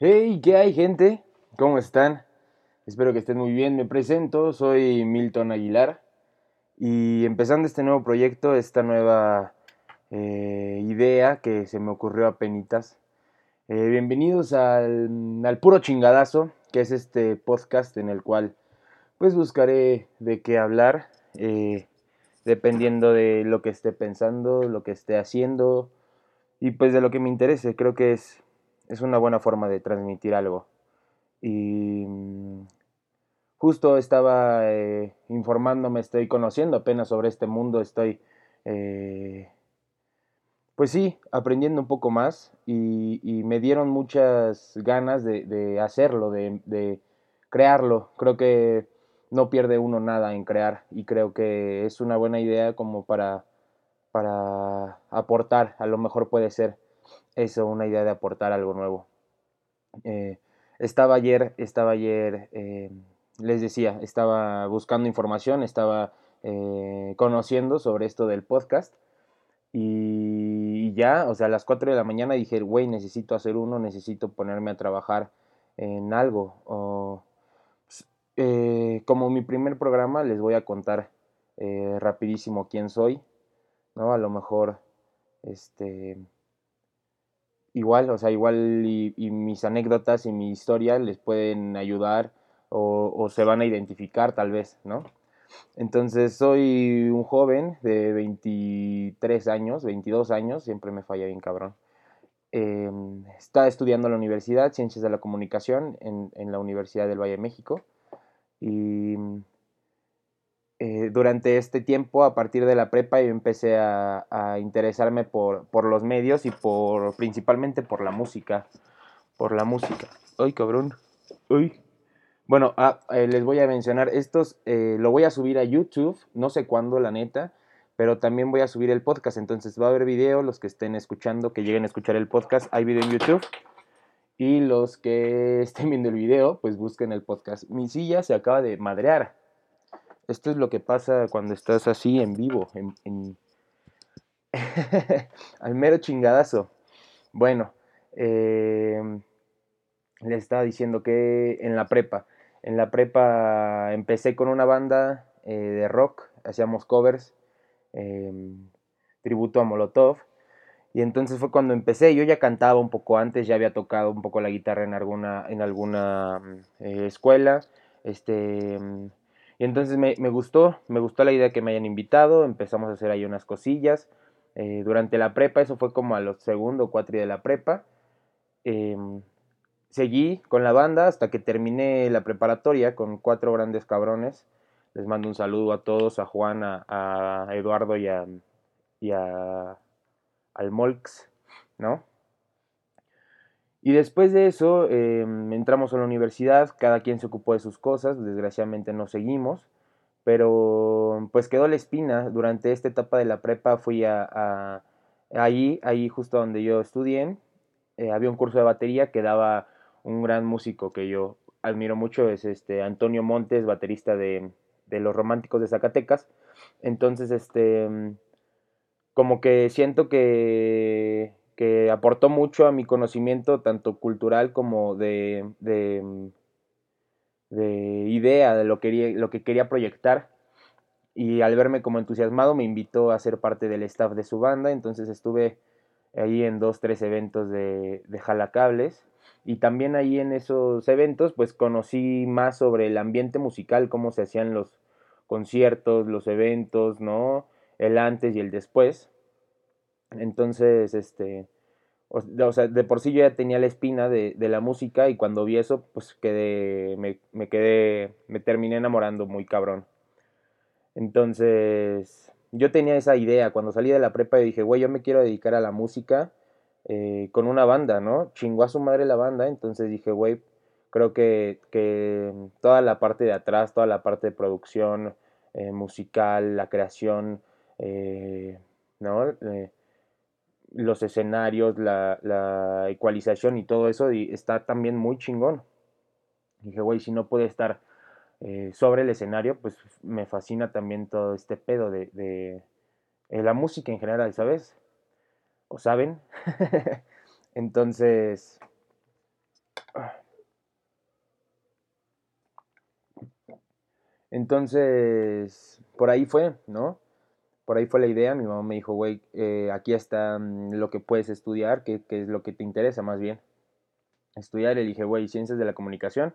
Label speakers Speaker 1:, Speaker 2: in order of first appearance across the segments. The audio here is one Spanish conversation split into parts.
Speaker 1: Hey, ¿qué hay gente? ¿Cómo están? Espero que estén muy bien. Me presento, soy Milton Aguilar y empezando este nuevo proyecto, esta nueva eh, idea que se me ocurrió a penitas. Eh, bienvenidos al, al puro chingadazo, que es este podcast en el cual pues buscaré de qué hablar, eh, dependiendo de lo que esté pensando, lo que esté haciendo y pues de lo que me interese. Creo que es, es una buena forma de transmitir algo. Y mm, justo estaba eh, informándome, estoy conociendo apenas sobre este mundo, estoy, eh, pues sí, aprendiendo un poco más y, me dieron muchas ganas de, de hacerlo, de, de crearlo. Creo que no pierde uno nada en crear y creo que es una buena idea como para, para aportar, a lo mejor puede ser eso, una idea de aportar algo nuevo. Eh, estaba ayer, estaba ayer, eh, les decía, estaba buscando información, estaba eh, conociendo sobre esto del podcast y ya, o sea, a las 4 de la mañana dije, güey, necesito hacer uno, necesito ponerme a trabajar en algo. O, eh, como mi primer programa les voy a contar rapidísimo quién soy, ¿no? A lo mejor, este, igual, o sea, igual y, y mis anécdotas y mi historia les pueden ayudar o, o, se van a identificar tal vez, ¿no? Entonces soy un joven de 23 años, 22 años, siempre me falla bien cabrón. Eh, está estudiando en la universidad, Ciencias de la Comunicación, en, en la Universidad del Valle de México. Y eh, durante este tiempo, a partir de la prepa, yo empecé a, a interesarme por, por, los medios y por principalmente por la música. Por la música. ¡Ay, cabrón! ¡Ay! Bueno, ah, eh, les voy a mencionar, estos eh, lo voy a subir a YouTube, no sé cuándo, la neta, pero también voy a subir el podcast, entonces va a haber video, los que estén escuchando, que lleguen a escuchar el podcast, hay video en YouTube. Y los que estén viendo el video, pues busquen el podcast. Mi silla se acaba de madrear. Esto es lo que pasa cuando estás así en vivo, en, al mero chingadazo. Bueno, eh, le estaba diciendo que en la prepa, en la prepa empecé con una banda eh, de rock, hacíamos covers, eh, tributo a Molotov, y entonces fue cuando empecé, yo ya cantaba un poco antes, ya había tocado un poco la guitarra en alguna, en alguna eh, escuela, este, y entonces me, me, gustó, me gustó la idea que me hayan invitado, empezamos a hacer ahí unas cosillas, eh, durante la prepa, eso fue como a los segundo o cuatro de la prepa, eh, seguí con la banda hasta que terminé la preparatoria con cuatro grandes cabrones, les mando un saludo a todos, a Juan, a, Eduardo y a, y a al ¿no? Y después de eso eh, entramos a la universidad, cada quien se ocupó de sus cosas, desgraciadamente no seguimos, pero pues quedó la espina. Durante esta etapa de la prepa fui a, a ahí, ahí justo donde yo estudié, eh, había un curso de batería que daba un gran músico que yo admiro mucho, es este Antonio Montes, baterista de, de Los Románticos de Zacatecas. Entonces, este como que siento que, que, aportó mucho a mi conocimiento, tanto cultural como de, de, de idea, de lo, que, lo que quería proyectar. Y al verme como entusiasmado me invitó a ser parte del staff de su banda, entonces estuve ahí en dos, tres eventos de, de jalacables. Y también ahí en esos eventos pues conocí más sobre el ambiente musical, cómo se hacían los conciertos, los eventos, ¿no? el antes y el después. Entonces, este, o, sea, de por sí yo ya tenía la espina de, de la música y cuando vi eso, pues quedé, me, me, quedé, me terminé enamorando muy cabrón. Entonces, yo tenía esa idea, cuando salí de la prepa y dije, güey, yo me quiero dedicar a la música eh, con una banda, ¿no? Chingó a su madre la banda, entonces dije, güey, creo que, que toda la parte de atrás, toda la parte de producción eh, musical, la creación, eh, ¿no? Eh, los escenarios, la, la, ecualización y todo eso está también muy chingón. dije, güey, si no puede estar eh, sobre el escenario, pues me fascina también todo este pedo de, de, de la música en general, ¿sabes? ¿O saben? Entonces, Entonces, por ahí fue, ¿no? Por ahí fue la idea. Mi mamá me dijo, güey, eh, aquí está mm, lo que puedes estudiar, que, es lo que te interesa más bien. Estudiar, le dije, güey, ciencias de la comunicación,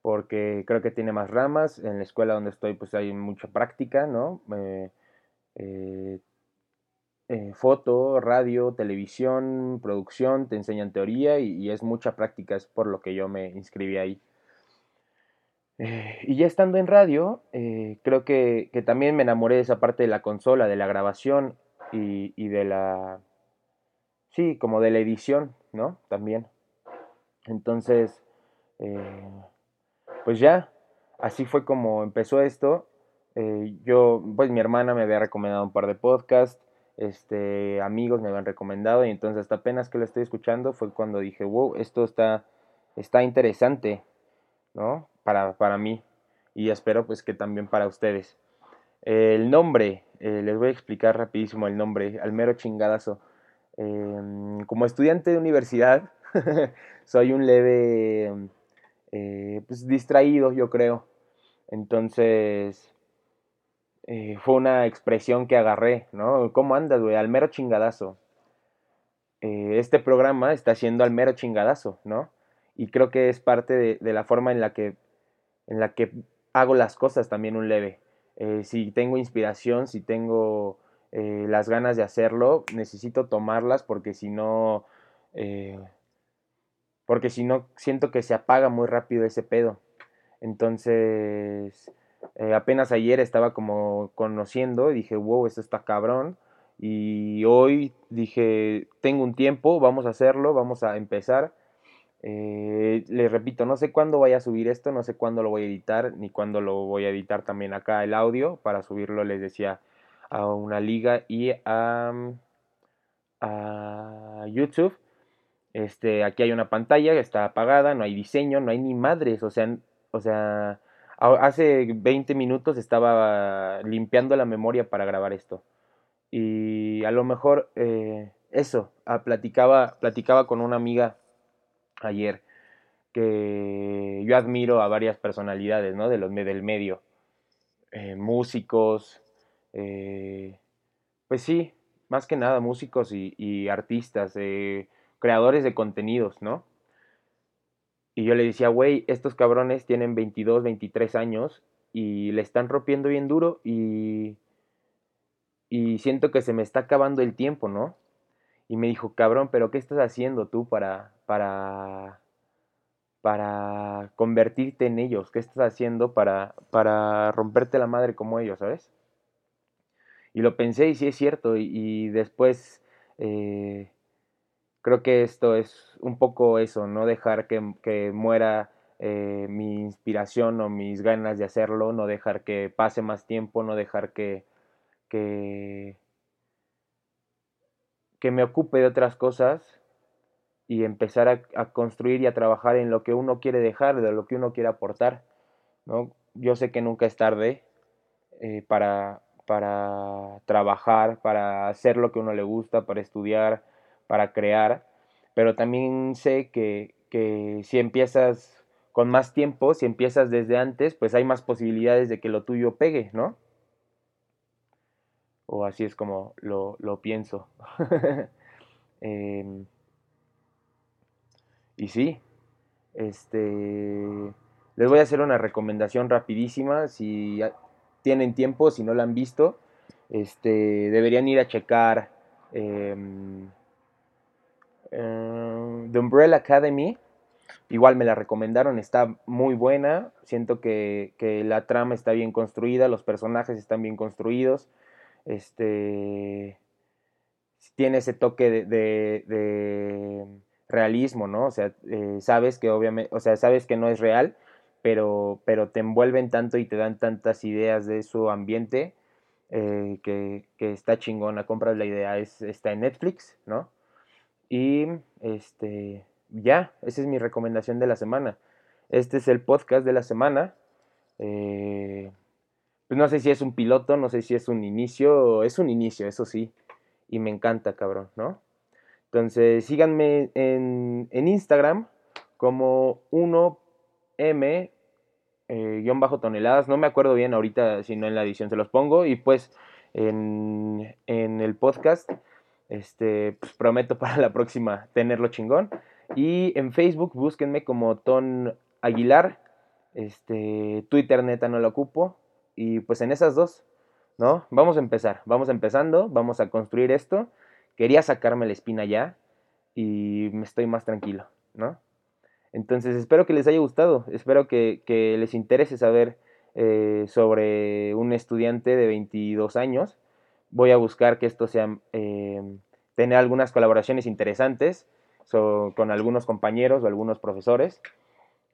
Speaker 1: porque creo que tiene más ramas. En la escuela donde estoy, pues hay mucha práctica, ¿no? Eh, eh, foto, radio, televisión, producción, te enseñan teoría y, y, es mucha práctica, es por lo que yo me inscribí ahí. Eh, y ya estando en radio, eh, creo que, también me enamoré de esa parte de la consola, de la grabación y, de la... Sí, como de la edición, ¿no? También. Entonces, eh, pues ya, así fue como empezó esto. yo, pues mi hermana me había recomendado un par de podcasts, este, amigos me habían recomendado y entonces hasta apenas que lo estoy escuchando fue cuando dije, wow, esto está, está interesante, ¿no? Para, mí y espero pues que también para ustedes. El nombre, eh, les voy a explicar rapidísimo el nombre, al mero chingadazo. Em, como estudiante de universidad, soy un leve eh, pues, distraído, yo creo. Entonces, eh, fue una expresión que agarré, ¿no? ¿Cómo andas, güey? Al mero chingadazo. este programa está siendo al mero chingadazo, ¿no? Y creo que es parte de la forma en la que en la que hago las cosas también un leve. Eh, si tengo inspiración, si tengo eh, las ganas de hacerlo, necesito tomarlas porque si no, eh, porque si no, siento que se apaga muy rápido ese pedo. Entonces, apenas ayer estaba como conociendo y dije, wow, esto está cabrón. Y hoy dije, tengo un tiempo, vamos a hacerlo, vamos a empezar. Eh, les repito, no sé cuándo voy a subir esto, no sé cuándo lo voy a editar, ni cuándo lo voy a editar también acá el audio. Para subirlo, les decía, a una liga y a, a YouTube. Este, aquí hay una pantalla que está apagada, no hay diseño, no hay ni madres. O sea, o sea, hace 20 minutos estaba limpiando la memoria para grabar esto. Y a lo mejor eh, eso, ah, platicaba, platicaba con una amiga ayer que yo admiro a varias personalidades, ¿no? De los, del medio, eh, músicos, eh, pues sí, más que nada músicos y, artistas, eh, creadores de contenidos, ¿no? Y yo le decía, güey, estos cabrones tienen 22, 23 años y le están rompiendo bien duro y, y siento que se me está acabando el tiempo, ¿no? Y me dijo, cabrón, pero ¿qué estás haciendo tú para, para, para convertirte en ellos? ¿Qué estás haciendo para, para romperte la madre como ellos, sabes? Y lo pensé y sí es cierto. Y, después eh, creo que esto es un poco eso, no dejar que, muera eh, mi inspiración o mis ganas de hacerlo, no dejar que pase más tiempo, no dejar que, que, que me ocupe de otras cosas y empezar a, construir y a trabajar en lo que uno quiere dejar, de lo que uno quiere aportar. ¿no? Yo sé que nunca es tarde eh, para, para trabajar, para hacer lo que uno le gusta, para estudiar, para crear, pero también sé que, que si empiezas con más tiempo, si empiezas desde antes, pues hay más posibilidades de que lo tuyo pegue, ¿no? O así es como lo, lo pienso. eh, y sí, este, les voy a hacer una recomendación rapidísima, si tienen tiempo, si no la han visto, este, deberían ir a checar em, em, The Umbrella Academy. Igual me la recomendaron, está muy buena. Siento que, la trama está bien construida, los personajes están bien construidos. Este tiene ese toque de realismo, ¿no? O sea, eh, sabes que obviamente, o sea, sabes que no es real, pero, pero te envuelven tanto y te dan tantas ideas de su ambiente eh, que, está chingona. Compras la idea, es, está en Netflix, ¿no? Y este, ya, esa es mi recomendación de la semana. Este es el podcast de la semana. Eh, pues no sé si es un piloto, no sé si es un inicio, es un inicio, eso sí. Y me encanta, cabrón, ¿no? Entonces síganme en, Instagram como 1M eh. No me acuerdo bien ahorita si no en la edición se los pongo. Y pues en, el podcast, este, pues, prometo para la próxima tenerlo chingón. Y en Facebook búsquenme como Ton Aguilar. Este, Twitter neta no lo ocupo. Y pues en esas dos, ¿no? Vamos a empezar. Vamos empezando. Vamos a construir esto. Quería sacarme la espina ya. Y me estoy más tranquilo, ¿no? Entonces espero que les haya gustado, espero que, les interese saber eh, sobre un estudiante de 22 años. Voy a buscar que esto sea, eh, tener algunas colaboraciones interesantes con algunos compañeros o algunos profesores.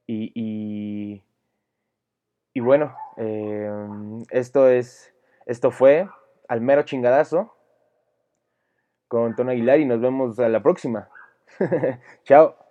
Speaker 1: Y, y, bueno, eh, esto, es, esto fue al mero chingadazo con Tono Aguilar y nos vemos a la próxima. Chao.